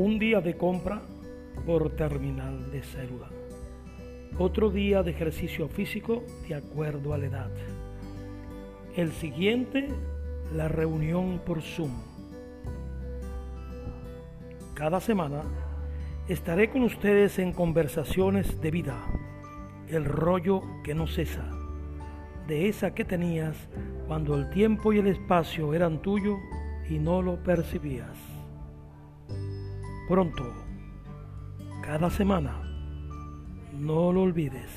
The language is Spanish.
Un día de compra por terminal de célula. Otro día de ejercicio físico de acuerdo a la edad. El siguiente, la reunión por Zoom. Cada semana estaré con ustedes en conversaciones de vida, el rollo que no cesa, de esa que tenías cuando el tiempo y el espacio eran tuyo y no lo percibías. Pronto, cada semana, no lo olvides.